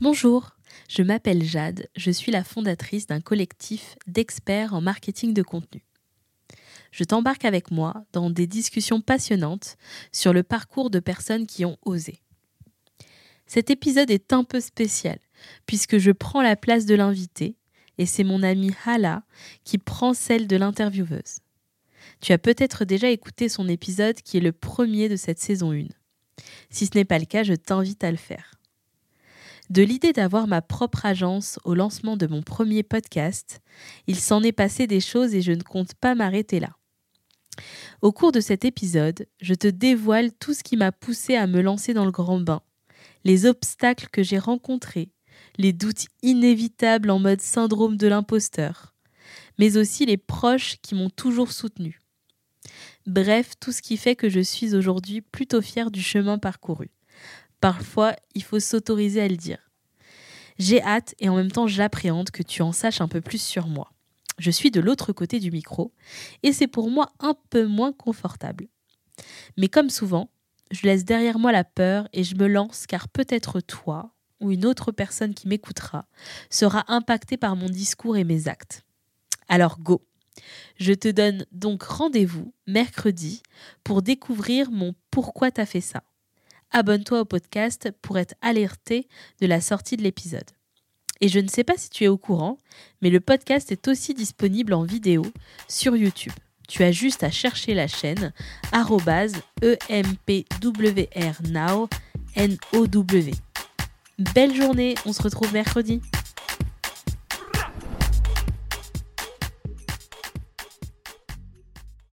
Bonjour, je m'appelle Jade, je suis la fondatrice d'un collectif d'experts en marketing de contenu. Je t'embarque avec moi dans des discussions passionnantes sur le parcours de personnes qui ont osé. Cet épisode est un peu spécial puisque je prends la place de l'invité et c'est mon amie Hala qui prend celle de l'intervieweuse. Tu as peut-être déjà écouté son épisode qui est le premier de cette saison 1. Si ce n'est pas le cas, je t'invite à le faire. De l'idée d'avoir ma propre agence au lancement de mon premier podcast, il s'en est passé des choses et je ne compte pas m'arrêter là. Au cours de cet épisode, je te dévoile tout ce qui m'a poussé à me lancer dans le grand bain, les obstacles que j'ai rencontrés, les doutes inévitables en mode syndrome de l'imposteur, mais aussi les proches qui m'ont toujours soutenu. Bref, tout ce qui fait que je suis aujourd'hui plutôt fière du chemin parcouru. Parfois, il faut s'autoriser à le dire. J'ai hâte et en même temps j'appréhende que tu en saches un peu plus sur moi. Je suis de l'autre côté du micro et c'est pour moi un peu moins confortable. Mais comme souvent, je laisse derrière moi la peur et je me lance car peut-être toi ou une autre personne qui m'écoutera sera impactée par mon discours et mes actes. Alors go Je te donne donc rendez-vous mercredi pour découvrir mon pourquoi t'as fait ça. Abonne-toi au podcast pour être alerté de la sortie de l'épisode. Et je ne sais pas si tu es au courant, mais le podcast est aussi disponible en vidéo sur YouTube. Tu as juste à chercher la chaîne empwrnow. Belle journée, on se retrouve mercredi.